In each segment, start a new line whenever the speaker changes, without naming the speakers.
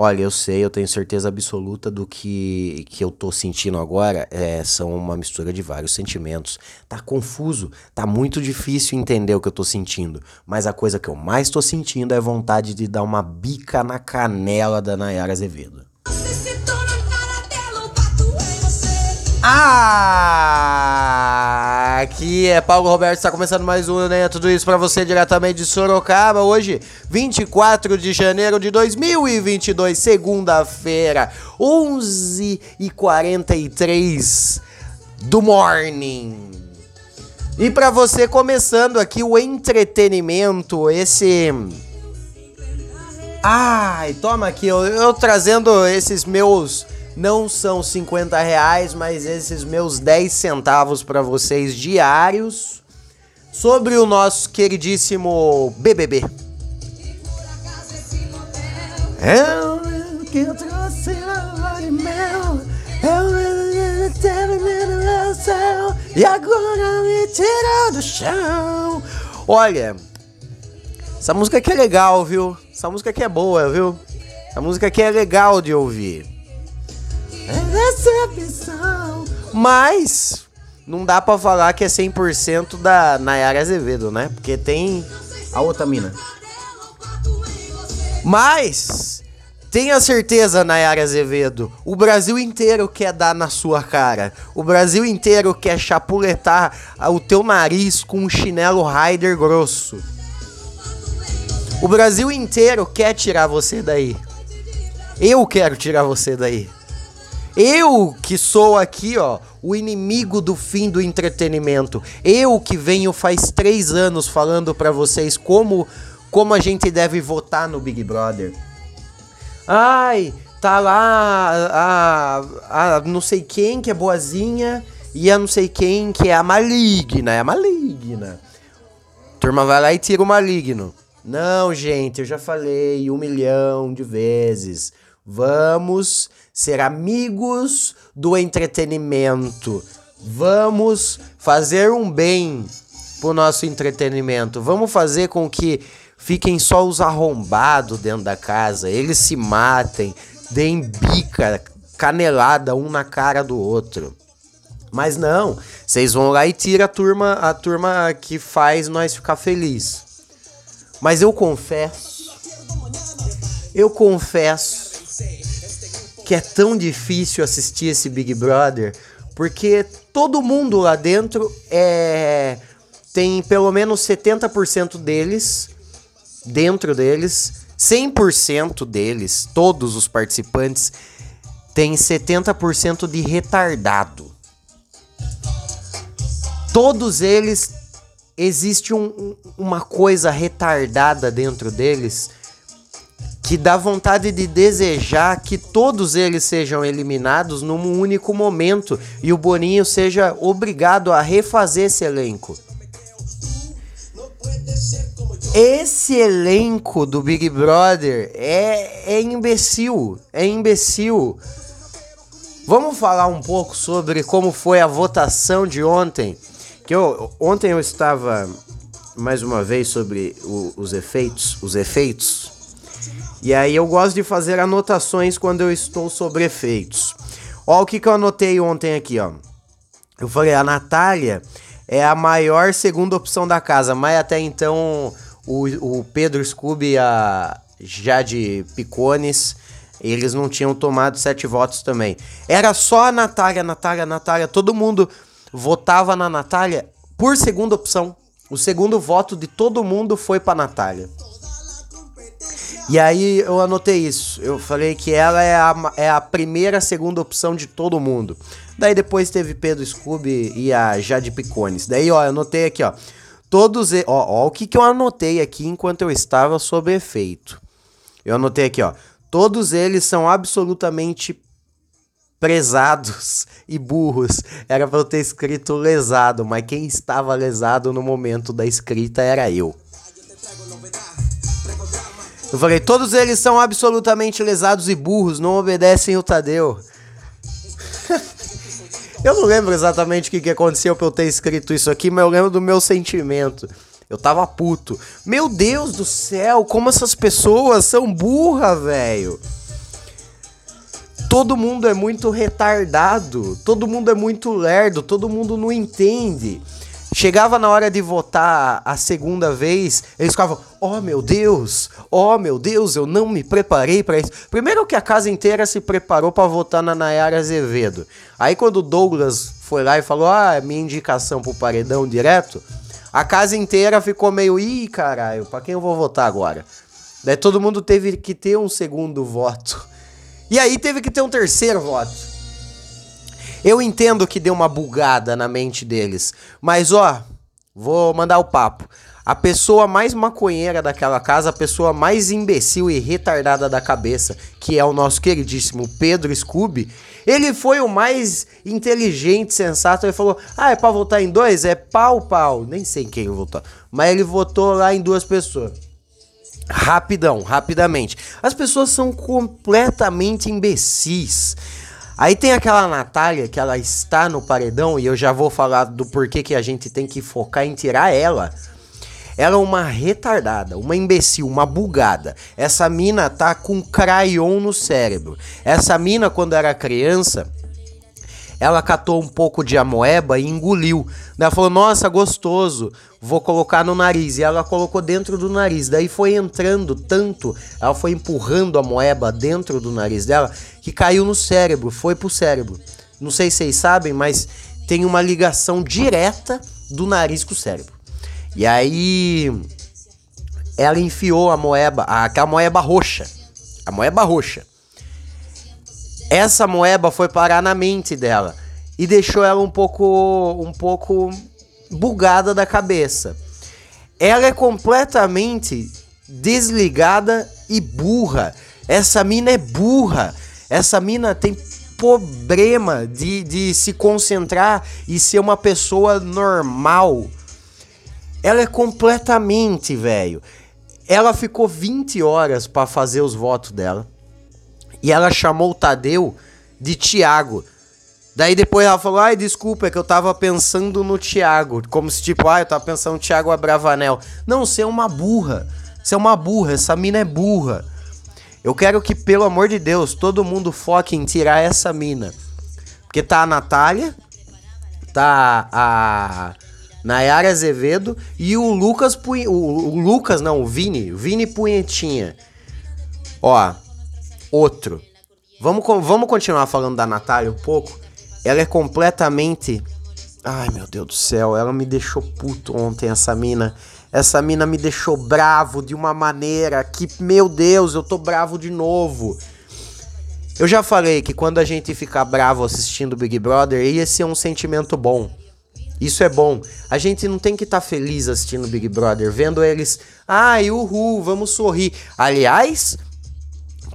Olha, eu sei, eu tenho certeza absoluta do que, que eu tô sentindo agora é, são uma mistura de vários sentimentos. Tá confuso, tá muito difícil entender o que eu tô sentindo. Mas a coisa que eu mais tô sentindo é vontade de dar uma bica na canela da Nayara Azevedo. Ah, aqui é Paulo Roberto, está começando mais um né? Tudo isso para você diretamente de Sorocaba. Hoje, 24 de janeiro de 2022, segunda-feira, 11h43 do morning. E para você começando aqui o entretenimento, esse Ai, toma aqui, eu, eu trazendo esses meus não são 50 reais, mas esses meus 10 centavos para vocês diários sobre o nosso queridíssimo BBB. Eu que eu trouxe de mel, eu e agora me tirou do chão. Olha, essa música aqui é legal, viu? Essa música aqui é boa, viu? Essa música aqui é legal de ouvir. Mas não dá para falar que é 100% da Nayara Azevedo, né? Porque tem a outra mina. Mas tenha certeza, Nayara Azevedo, o Brasil inteiro quer dar na sua cara. O Brasil inteiro quer chapuletar o teu nariz com um chinelo Rider grosso. O Brasil inteiro quer tirar você daí. Eu quero tirar você daí. Eu que sou aqui, ó, o inimigo do fim do entretenimento. Eu que venho faz três anos falando para vocês como, como a gente deve votar no Big Brother. Ai, tá lá a, a não sei quem que é boazinha e a não sei quem que é a maligna. É a maligna. Turma vai lá e tira o maligno. Não, gente, eu já falei um milhão de vezes. Vamos ser amigos do entretenimento. Vamos fazer um bem pro nosso entretenimento. Vamos fazer com que fiquem só os arrombados dentro da casa. Eles se matem, deem bica, canelada um na cara do outro. Mas não, vocês vão lá e tira a turma, a turma que faz nós ficar feliz. Mas eu confesso, eu confesso que é tão difícil assistir esse Big Brother, porque todo mundo lá dentro é tem pelo menos 70% deles dentro deles, 100% deles, todos os participantes tem 70% de retardado. Todos eles existe um, uma coisa retardada dentro deles que dá vontade de desejar que todos eles sejam eliminados num único momento e o Boninho seja obrigado a refazer esse elenco. Esse elenco do Big Brother é, é imbecil, é imbecil. Vamos falar um pouco sobre como foi a votação de ontem. Que eu, ontem eu estava mais uma vez sobre o, os efeitos, os efeitos e aí eu gosto de fazer anotações quando eu estou sobre efeitos. Ó, o que, que eu anotei ontem aqui, ó. Eu falei, a Natália é a maior segunda opção da casa, mas até então o, o Pedro Scooby e a Jade Picones, eles não tinham tomado sete votos também. Era só a Natália, Natália, Natália, todo mundo votava na Natália por segunda opção. O segundo voto de todo mundo foi pra Natália. E aí eu anotei isso. Eu falei que ela é a, é a primeira, segunda opção de todo mundo. Daí depois teve Pedro Scooby e a Jade Picones. Daí, ó, eu anotei aqui, ó. Todos. Ó, ó, o que, que eu anotei aqui enquanto eu estava sob efeito. Eu anotei aqui, ó. Todos eles são absolutamente prezados e burros. Era pra eu ter escrito lesado, mas quem estava lesado no momento da escrita era eu. Eu falei, todos eles são absolutamente lesados e burros, não obedecem o Tadeu. eu não lembro exatamente o que, que aconteceu pra eu ter escrito isso aqui, mas eu lembro do meu sentimento. Eu tava puto. Meu Deus do céu, como essas pessoas são burras, velho. Todo mundo é muito retardado, todo mundo é muito lerdo, todo mundo não entende. Chegava na hora de votar a segunda vez, eles ficavam: "Oh, meu Deus! Oh, meu Deus, eu não me preparei para isso". Primeiro que a casa inteira se preparou para votar na Nayara Azevedo. Aí quando o Douglas foi lá e falou: "Ah, minha indicação pro paredão direto", a casa inteira ficou meio: "Ih, caralho, para quem eu vou votar agora?". Daí todo mundo teve que ter um segundo voto. E aí teve que ter um terceiro voto. Eu entendo que deu uma bugada na mente deles, mas ó, vou mandar o papo. A pessoa mais maconheira daquela casa, a pessoa mais imbecil e retardada da cabeça, que é o nosso queridíssimo Pedro Scooby, ele foi o mais inteligente, sensato. Ele falou: Ah, é pra votar em dois? É pau, pau. Nem sei quem votou. Mas ele votou lá em duas pessoas. Rapidão, rapidamente. As pessoas são completamente imbecis. Aí tem aquela Natália que ela está no paredão e eu já vou falar do porquê que a gente tem que focar em tirar ela. Ela é uma retardada, uma imbecil, uma bugada. Essa mina tá com crayon no cérebro. Essa mina, quando era criança, ela catou um pouco de amoeba e engoliu. Daí ela falou: Nossa, gostoso, vou colocar no nariz. E ela colocou dentro do nariz. Daí foi entrando tanto, ela foi empurrando a moeba dentro do nariz dela, que caiu no cérebro, foi pro cérebro. Não sei se vocês sabem, mas tem uma ligação direta do nariz com o cérebro. E aí ela enfiou a moeba, aquela moeba roxa. A moeba roxa essa moeba foi parar na mente dela e deixou ela um pouco um pouco bugada da cabeça. Ela é completamente desligada e burra. Essa mina é burra. Essa mina tem problema de, de se concentrar e ser uma pessoa normal. Ela é completamente, velho. Ela ficou 20 horas para fazer os votos dela. E ela chamou o Tadeu de Tiago. Daí depois ela falou: ai, desculpa, é que eu tava pensando no Tiago. Como se tipo, ah, eu tava pensando no Tiago Abravanel. Não, você é uma burra. Você é uma burra, essa mina é burra. Eu quero que, pelo amor de Deus, todo mundo foque em tirar essa mina. Porque tá a Natália, tá a Nayara Azevedo e o Lucas o, o Lucas, não, o Vini, Vini Punhetinha. Ó, outro. Vamos, vamos continuar falando da Natália um pouco. Ela é completamente. Ai meu Deus do céu, ela me deixou puto ontem, essa mina. Essa mina me deixou bravo de uma maneira que, meu Deus, eu tô bravo de novo. Eu já falei que quando a gente ficar bravo assistindo Big Brother, esse é um sentimento bom. Isso é bom. A gente não tem que estar tá feliz assistindo Big Brother, vendo eles. Ai, uhul, vamos sorrir. Aliás,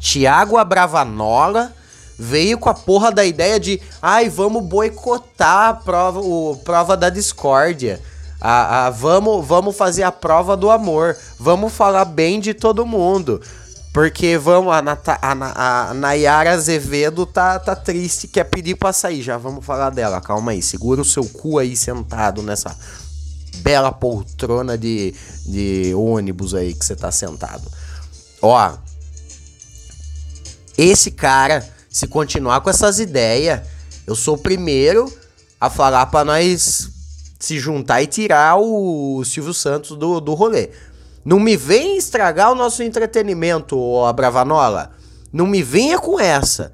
Tiago Abravanola veio com a porra da ideia de ai, vamos boicotar a prova, o, prova da discórdia. A, a, vamos, vamos fazer a prova do amor. Vamos falar bem de todo mundo. Porque vamos, a, Nata, a, a Nayara Azevedo tá, tá triste, quer pedir pra sair. Já vamos falar dela, calma aí. Segura o seu cu aí sentado nessa bela poltrona de, de ônibus aí que você tá sentado. Ó, esse cara, se continuar com essas ideias, eu sou o primeiro a falar para nós se juntar e tirar o Silvio Santos do, do rolê. Não me vem estragar o nosso entretenimento, ó, Bravanola. Não me venha com essa.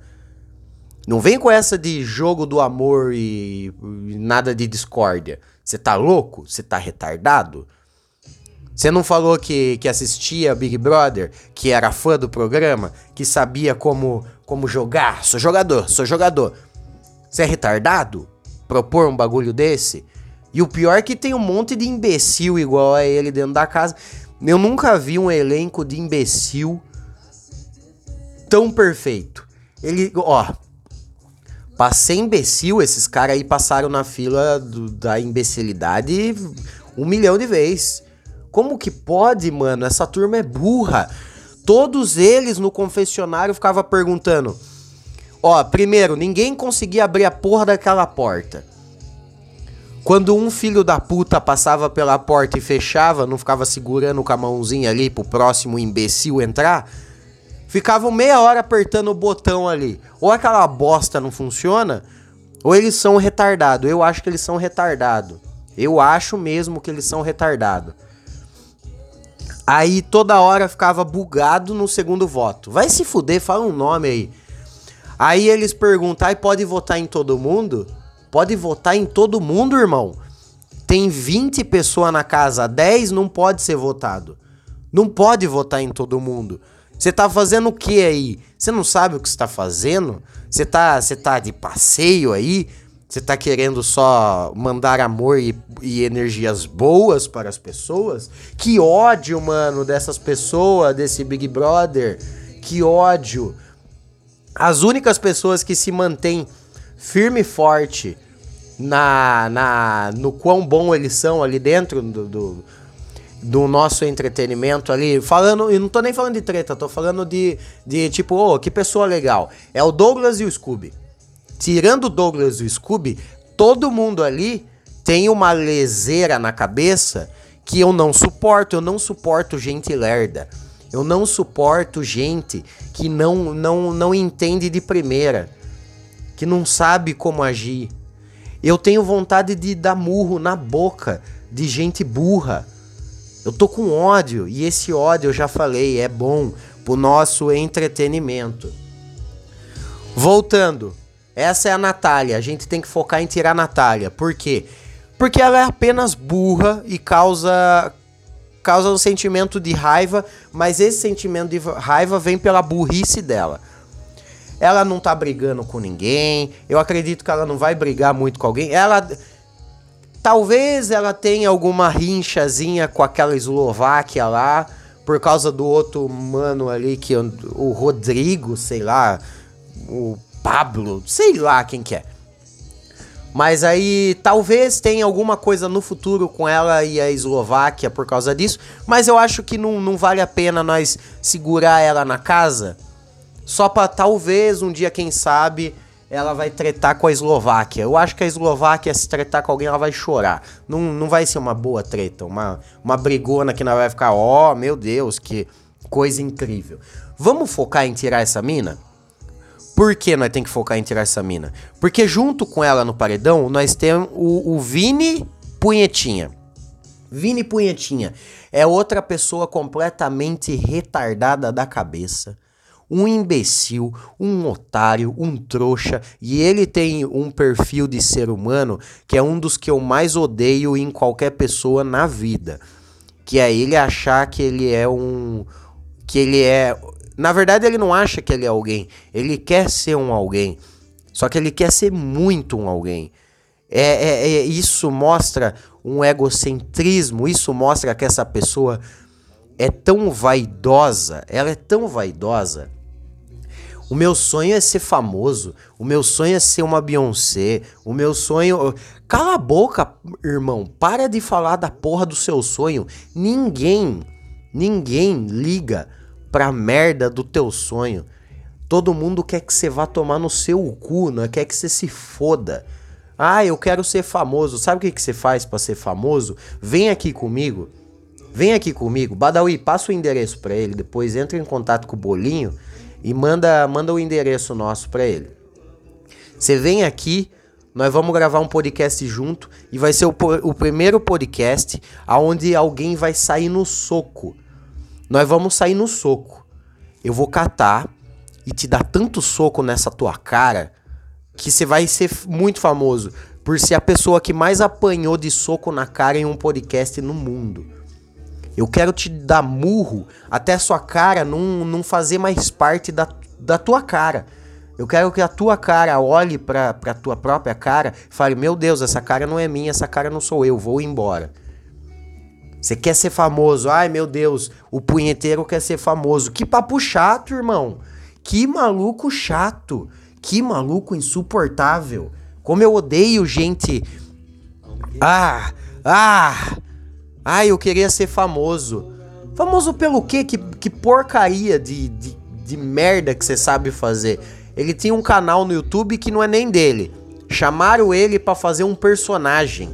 Não vem com essa de jogo do amor e, e nada de discórdia. Você tá louco? Você tá retardado? Você não falou que, que assistia Big Brother, que era fã do programa, que sabia como, como jogar? Sou jogador, sou jogador. Você é retardado? Propor um bagulho desse? E o pior é que tem um monte de imbecil igual a ele dentro da casa. Eu nunca vi um elenco de imbecil tão perfeito. Ele, ó, pra ser imbecil, esses caras aí passaram na fila do, da imbecilidade um milhão de vezes. Como que pode, mano? Essa turma é burra. Todos eles no confessionário ficavam perguntando: Ó, primeiro, ninguém conseguia abrir a porra daquela porta. Quando um filho da puta passava pela porta e fechava, não ficava segurando com a mãozinha ali pro próximo imbecil entrar. ficavam meia hora apertando o botão ali. Ou aquela bosta não funciona, ou eles são retardados. Eu acho que eles são retardados. Eu acho mesmo que eles são retardados. Aí toda hora ficava bugado no segundo voto. Vai se fuder, fala um nome aí. Aí eles perguntam, aí pode votar em todo mundo? Pode votar em todo mundo, irmão. Tem 20 pessoas na casa, 10 não pode ser votado. Não pode votar em todo mundo. Você tá fazendo o que aí? Você não sabe o que está fazendo? Você tá, você tá de passeio aí? Você tá querendo só mandar amor e, e, energias boas para as pessoas? Que ódio, mano, dessas pessoas, desse Big Brother. Que ódio. As únicas pessoas que se mantêm firme e forte na, na, no quão bom eles são ali dentro do, do, do nosso entretenimento ali. Falando, e não tô nem falando de treta, tô falando de, de tipo, oh, que pessoa legal. É o Douglas e o Scooby tirando o Douglas e o Scooby, todo mundo ali tem uma leseira na cabeça que eu não suporto. Eu não suporto gente lerda. Eu não suporto gente que não, não, não entende de primeira, que não sabe como agir. Eu tenho vontade de dar murro na boca de gente burra. Eu tô com ódio e esse ódio eu já falei, é bom pro nosso entretenimento. Voltando, essa é a Natália. A gente tem que focar em tirar a Natália. Por quê? Porque ela é apenas burra e causa causa um sentimento de raiva, mas esse sentimento de raiva vem pela burrice dela. Ela não tá brigando com ninguém. Eu acredito que ela não vai brigar muito com alguém. Ela talvez ela tenha alguma rinchazinha com aquela Eslováquia lá por causa do outro mano ali que o Rodrigo, sei lá, o Pablo, sei lá quem que é. Mas aí talvez tenha alguma coisa no futuro com ela e a Eslováquia por causa disso. Mas eu acho que não, não vale a pena nós segurar ela na casa. Só pra talvez um dia, quem sabe, ela vai tretar com a Eslováquia. Eu acho que a Eslováquia, se tretar com alguém, ela vai chorar. Não, não vai ser uma boa treta, uma, uma brigona que não vai ficar, ó, oh, meu Deus, que coisa incrível. Vamos focar em tirar essa mina? Por que nós tem que focar em tirar essa mina? Porque junto com ela no paredão, nós temos o, o Vini Punhetinha. Vini Punhetinha é outra pessoa completamente retardada da cabeça. Um imbecil, um otário, um trouxa. E ele tem um perfil de ser humano que é um dos que eu mais odeio em qualquer pessoa na vida. Que é ele achar que ele é um. Que ele é na verdade, ele não acha que ele é alguém. Ele quer ser um alguém. Só que ele quer ser muito um alguém. É, é, é, isso mostra um egocentrismo. Isso mostra que essa pessoa é tão vaidosa. Ela é tão vaidosa. O meu sonho é ser famoso. O meu sonho é ser uma Beyoncé. O meu sonho. Cala a boca, irmão. Para de falar da porra do seu sonho. Ninguém, ninguém liga pra merda do teu sonho. Todo mundo quer que você vá tomar no seu cu, não é? quer que você se foda. Ah, eu quero ser famoso. Sabe o que, que você faz para ser famoso? Vem aqui comigo. Vem aqui comigo. Badawi, passa o endereço para ele. Depois entra em contato com o Bolinho e manda, manda o endereço nosso para ele. Você vem aqui, nós vamos gravar um podcast junto e vai ser o, o primeiro podcast aonde alguém vai sair no soco. Nós vamos sair no soco. Eu vou catar e te dar tanto soco nessa tua cara que você vai ser muito famoso por ser a pessoa que mais apanhou de soco na cara em um podcast no mundo. Eu quero te dar murro até a sua cara não, não fazer mais parte da, da tua cara. Eu quero que a tua cara olhe pra, pra tua própria cara e fale: Meu Deus, essa cara não é minha, essa cara não sou eu, vou embora. Você quer ser famoso? Ai, meu Deus, o punheteiro quer ser famoso. Que papo chato, irmão. Que maluco chato. Que maluco insuportável. Como eu odeio gente. Ah, ah. Ah, eu queria ser famoso. Famoso pelo quê? Que, que porcaria de, de, de merda que você sabe fazer. Ele tinha um canal no YouTube que não é nem dele. Chamaram ele para fazer um personagem.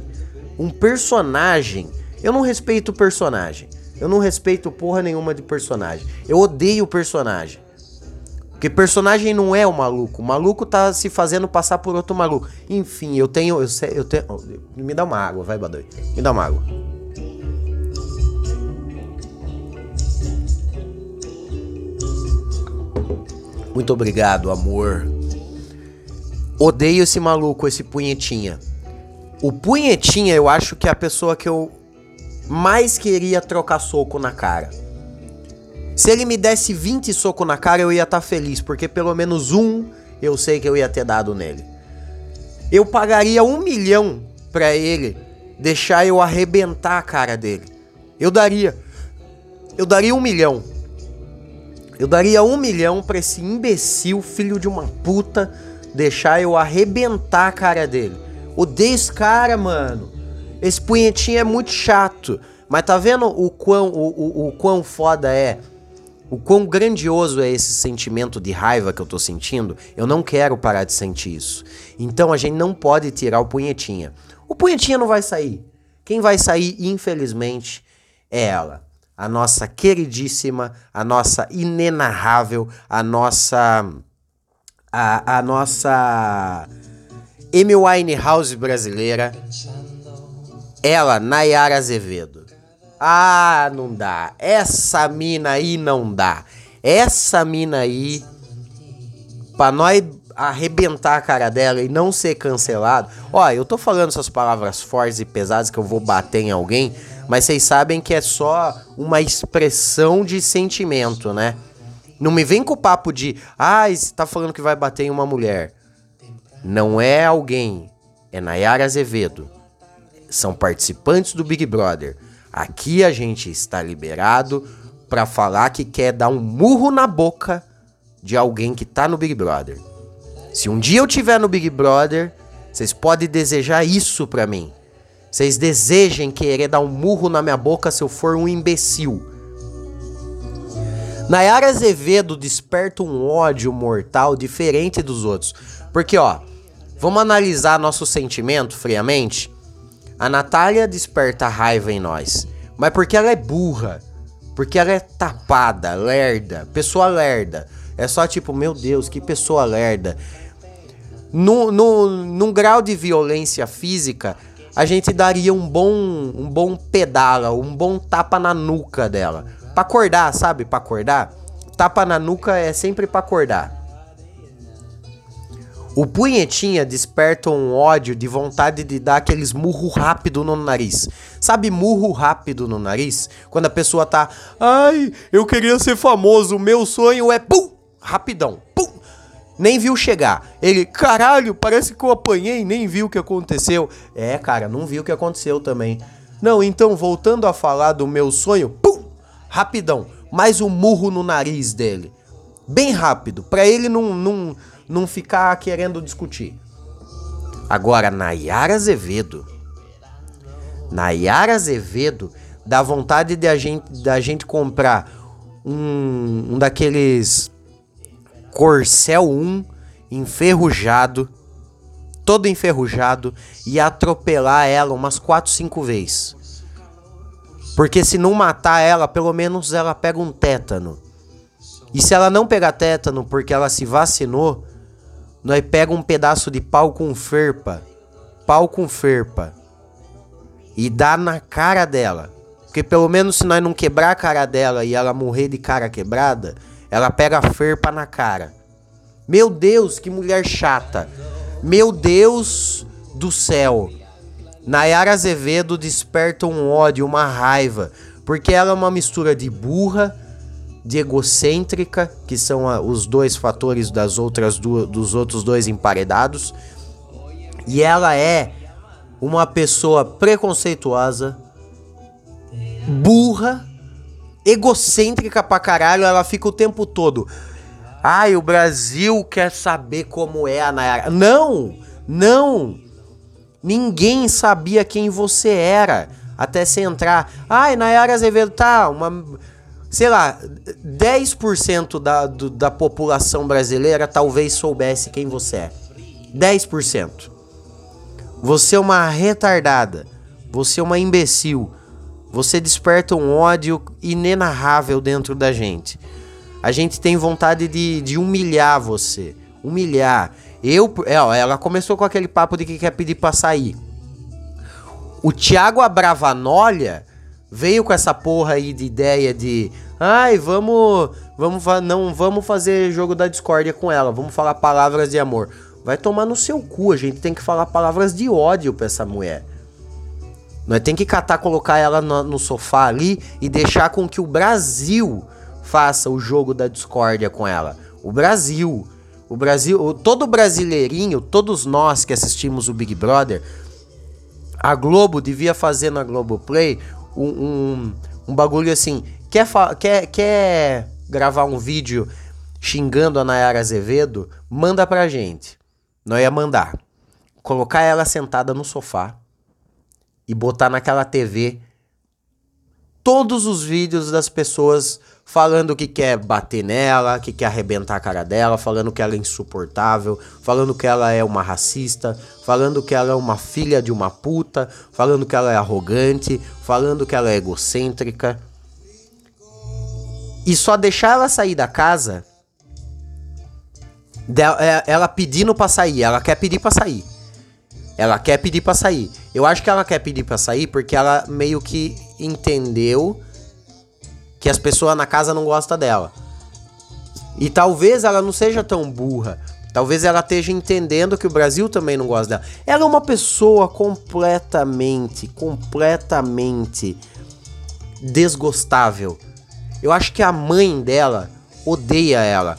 Um personagem eu não respeito o personagem. Eu não respeito porra nenhuma de personagem. Eu odeio o personagem. Porque personagem não é o maluco. O maluco tá se fazendo passar por outro maluco. Enfim, eu tenho. Eu, eu tenho. Me dá uma água, vai, Badoi. Me dá uma água. Muito obrigado, amor. Odeio esse maluco, esse punhetinha. O punhetinha, eu acho que é a pessoa que eu mais queria trocar soco na cara. Se ele me desse 20 socos na cara, eu ia estar tá feliz, porque pelo menos um eu sei que eu ia ter dado nele. Eu pagaria um milhão pra ele deixar eu arrebentar a cara dele. Eu daria. Eu daria um milhão. Eu daria um milhão pra esse imbecil, filho de uma puta, deixar eu arrebentar a cara dele. Odeio esse cara, mano. Esse punhetinho é muito chato. Mas tá vendo o quão, o, o, o quão foda é? O quão grandioso é esse sentimento de raiva que eu tô sentindo, eu não quero parar de sentir isso. Então a gente não pode tirar o punhetinha. O punhetinha não vai sair. Quem vai sair, infelizmente, é ela. A nossa queridíssima, a nossa inenarrável, a nossa. A, a nossa. Amy Winehouse brasileira. Ela, Nayara Azevedo. Ah, não dá. Essa mina aí não dá. Essa mina aí, pra nós arrebentar a cara dela e não ser cancelado. Ó, eu tô falando essas palavras fortes e pesadas que eu vou bater em alguém, mas vocês sabem que é só uma expressão de sentimento, né? Não me vem com o papo de, ah, você tá falando que vai bater em uma mulher. Não é alguém, é Nayara Azevedo. São participantes do Big Brother. Aqui a gente está liberado para falar que quer dar um murro na boca de alguém que tá no Big Brother. Se um dia eu tiver no Big Brother, vocês podem desejar isso para mim. Vocês desejem querer dar um murro na minha boca se eu for um imbecil. Nayara Azevedo desperta um ódio mortal diferente dos outros. Porque, ó, vamos analisar nosso sentimento friamente. A Natália desperta raiva em nós. Mas porque ela é burra. Porque ela é tapada, lerda, pessoa lerda. É só tipo, meu Deus, que pessoa lerda. No, no, num grau de violência física, a gente daria um bom, um bom pedala, um bom tapa na nuca dela. Pra acordar, sabe? Pra acordar. Tapa na nuca é sempre pra acordar. O punhetinha desperta um ódio de vontade de dar aqueles murro rápido no nariz. Sabe murro rápido no nariz? Quando a pessoa tá, ai, eu queria ser famoso, meu sonho é pum, rapidão, pum. Nem viu chegar. Ele, caralho, parece que eu apanhei, nem viu o que aconteceu. É, cara, não viu o que aconteceu também. Não, então voltando a falar do meu sonho, pum, rapidão, mais um murro no nariz dele. Bem rápido, para ele não, não não ficar querendo discutir. Agora, Nayara Azevedo. Nayara Azevedo dá vontade de a gente, da gente comprar um, um daqueles Corcel 1 enferrujado, todo enferrujado, e atropelar ela umas 4, 5 vezes. Porque se não matar ela, pelo menos ela pega um tétano. E se ela não pegar tétano porque ela se vacinou, nós pega um pedaço de pau com ferpa, pau com ferpa, e dá na cara dela. Porque pelo menos se nós não quebrar a cara dela e ela morrer de cara quebrada, ela pega a ferpa na cara. Meu Deus, que mulher chata. Meu Deus do céu. Nayara Azevedo desperta um ódio, uma raiva, porque ela é uma mistura de burra, de egocêntrica, que são a, os dois fatores das outras duas, dos outros dois emparedados. E ela é uma pessoa preconceituosa, burra, egocêntrica pra caralho. Ela fica o tempo todo. Ai, o Brasil quer saber como é a Nayara. Não! Não! Ninguém sabia quem você era até você entrar. Ai, Nayara Azevedo, tá, uma sei lá, 10% da, do, da população brasileira talvez soubesse quem você é. 10%. Você é uma retardada. Você é uma imbecil. Você desperta um ódio inenarrável dentro da gente. A gente tem vontade de, de humilhar você. Humilhar. Eu, é, ela começou com aquele papo de que quer pedir pra sair. O Thiago Abravanolha veio com essa porra aí de ideia de. Ai, vamos. Vamos não vamos fazer jogo da discórdia com ela. Vamos falar palavras de amor. Vai tomar no seu cu. A gente tem que falar palavras de ódio pra essa mulher. Nós tem que catar, colocar ela no, no, sofá ali e deixar com que o Brasil faça o jogo da discórdia com ela. O Brasil. O Brasil, todo brasileirinho, todos nós que assistimos o Big Brother, a Globo devia fazer na Globoplay um, um, um bagulho assim. Quer, quer, quer gravar um vídeo xingando a Nayara Azevedo? Manda pra gente. Nós ia mandar. Colocar ela sentada no sofá e botar naquela TV todos os vídeos das pessoas falando que quer bater nela, que quer arrebentar a cara dela, falando que ela é insuportável, falando que ela é uma racista, falando que ela é uma filha de uma puta, falando que ela é arrogante, falando que ela é egocêntrica. E só deixar ela sair da casa, é, ela pedindo pra sair, ela quer pedir pra sair. Ela quer pedir pra sair. Eu acho que ela quer pedir pra sair porque ela meio que entendeu que as pessoas na casa não gostam dela. E talvez ela não seja tão burra. Talvez ela esteja entendendo que o Brasil também não gosta dela. Ela é uma pessoa completamente, completamente desgostável. Eu acho que a mãe dela odeia ela.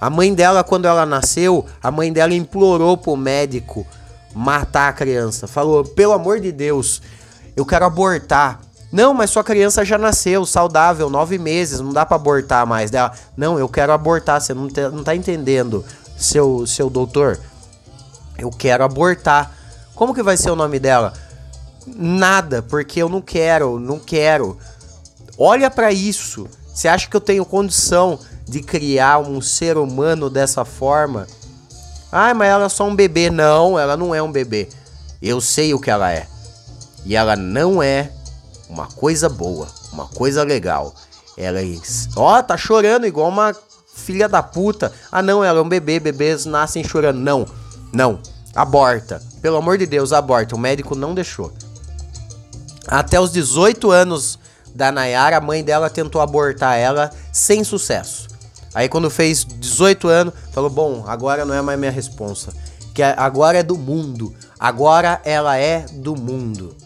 A mãe dela, quando ela nasceu, a mãe dela implorou pro médico matar a criança. Falou: pelo amor de Deus, eu quero abortar. Não, mas sua criança já nasceu, saudável, nove meses, não dá para abortar mais dela. Não, eu quero abortar, você não, te, não tá entendendo, seu, seu doutor. Eu quero abortar. Como que vai ser o nome dela? Nada, porque eu não quero, não quero. Olha para isso. Você acha que eu tenho condição de criar um ser humano dessa forma? Ah, mas ela é só um bebê. Não, ela não é um bebê. Eu sei o que ela é. E ela não é uma coisa boa, uma coisa legal. Ela é. Ó, tá chorando igual uma filha da puta. Ah, não, ela é um bebê, bebês nascem chorando. Não, não. Aborta. Pelo amor de Deus, aborta. O médico não deixou. Até os 18 anos da Nayara, a mãe dela tentou abortar ela sem sucesso. Aí quando fez 18 anos, falou: "Bom, agora não é mais minha responsa, que agora é do mundo. Agora ela é do mundo."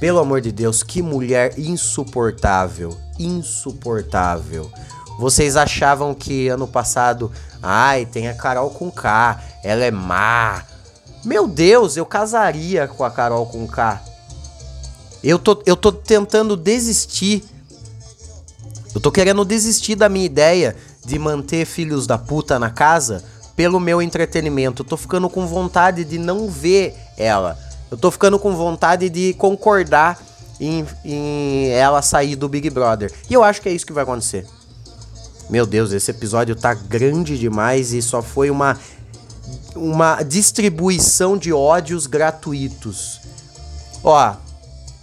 Pelo amor de Deus, que mulher insuportável, insuportável. Vocês achavam que ano passado, ai, tem a Carol com K, ela é má. Meu Deus, eu casaria com a Carol com K. Eu tô, eu tô tentando desistir. Eu tô querendo desistir da minha ideia de manter filhos da puta na casa pelo meu entretenimento. Eu tô ficando com vontade de não ver ela. Eu tô ficando com vontade de concordar em, em ela sair do Big Brother. E eu acho que é isso que vai acontecer. Meu Deus, esse episódio tá grande demais e só foi uma uma distribuição de ódios gratuitos. Ó,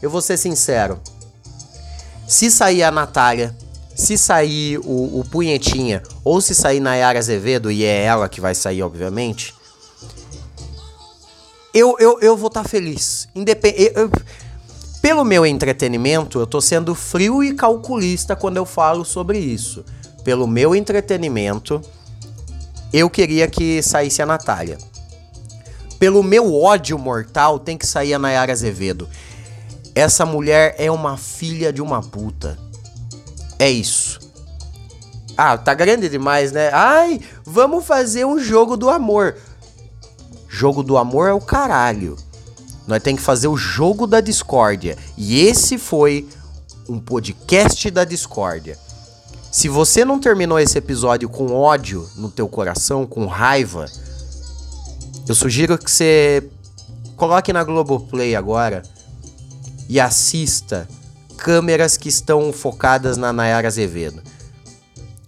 eu vou ser sincero. Se sair a Natália, se sair o, o Punhetinha, ou se sair Nayara Azevedo, e é ela que vai sair, obviamente, eu, eu, eu vou estar tá feliz. Independ... Eu, pelo meu entretenimento, eu tô sendo frio e calculista quando eu falo sobre isso. Pelo meu entretenimento, eu queria que saísse a Natália. Pelo meu ódio mortal, tem que sair a Nayara Azevedo. Essa mulher é uma filha de uma puta. É isso. Ah, tá grande demais, né? Ai, vamos fazer um jogo do amor. Jogo do amor é o caralho. Nós tem que fazer o jogo da discórdia. E esse foi um podcast da discórdia. Se você não terminou esse episódio com ódio no teu coração, com raiva, eu sugiro que você coloque na Globoplay agora e assista câmeras que estão focadas na Nayara Azevedo.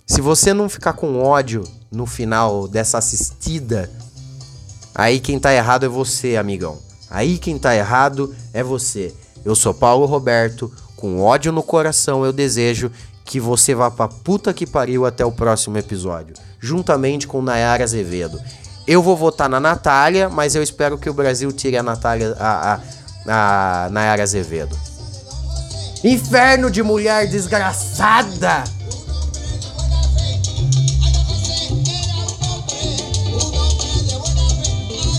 Se você não ficar com ódio no final dessa assistida, Aí quem tá errado é você, amigão. Aí quem tá errado é você. Eu sou Paulo Roberto, com ódio no coração eu desejo que você vá pra puta que pariu até o próximo episódio, juntamente com Nayara Azevedo. Eu vou votar na Natália, mas eu espero que o Brasil tire a Natália, a, a, a Nayara Azevedo. Inferno de mulher desgraçada!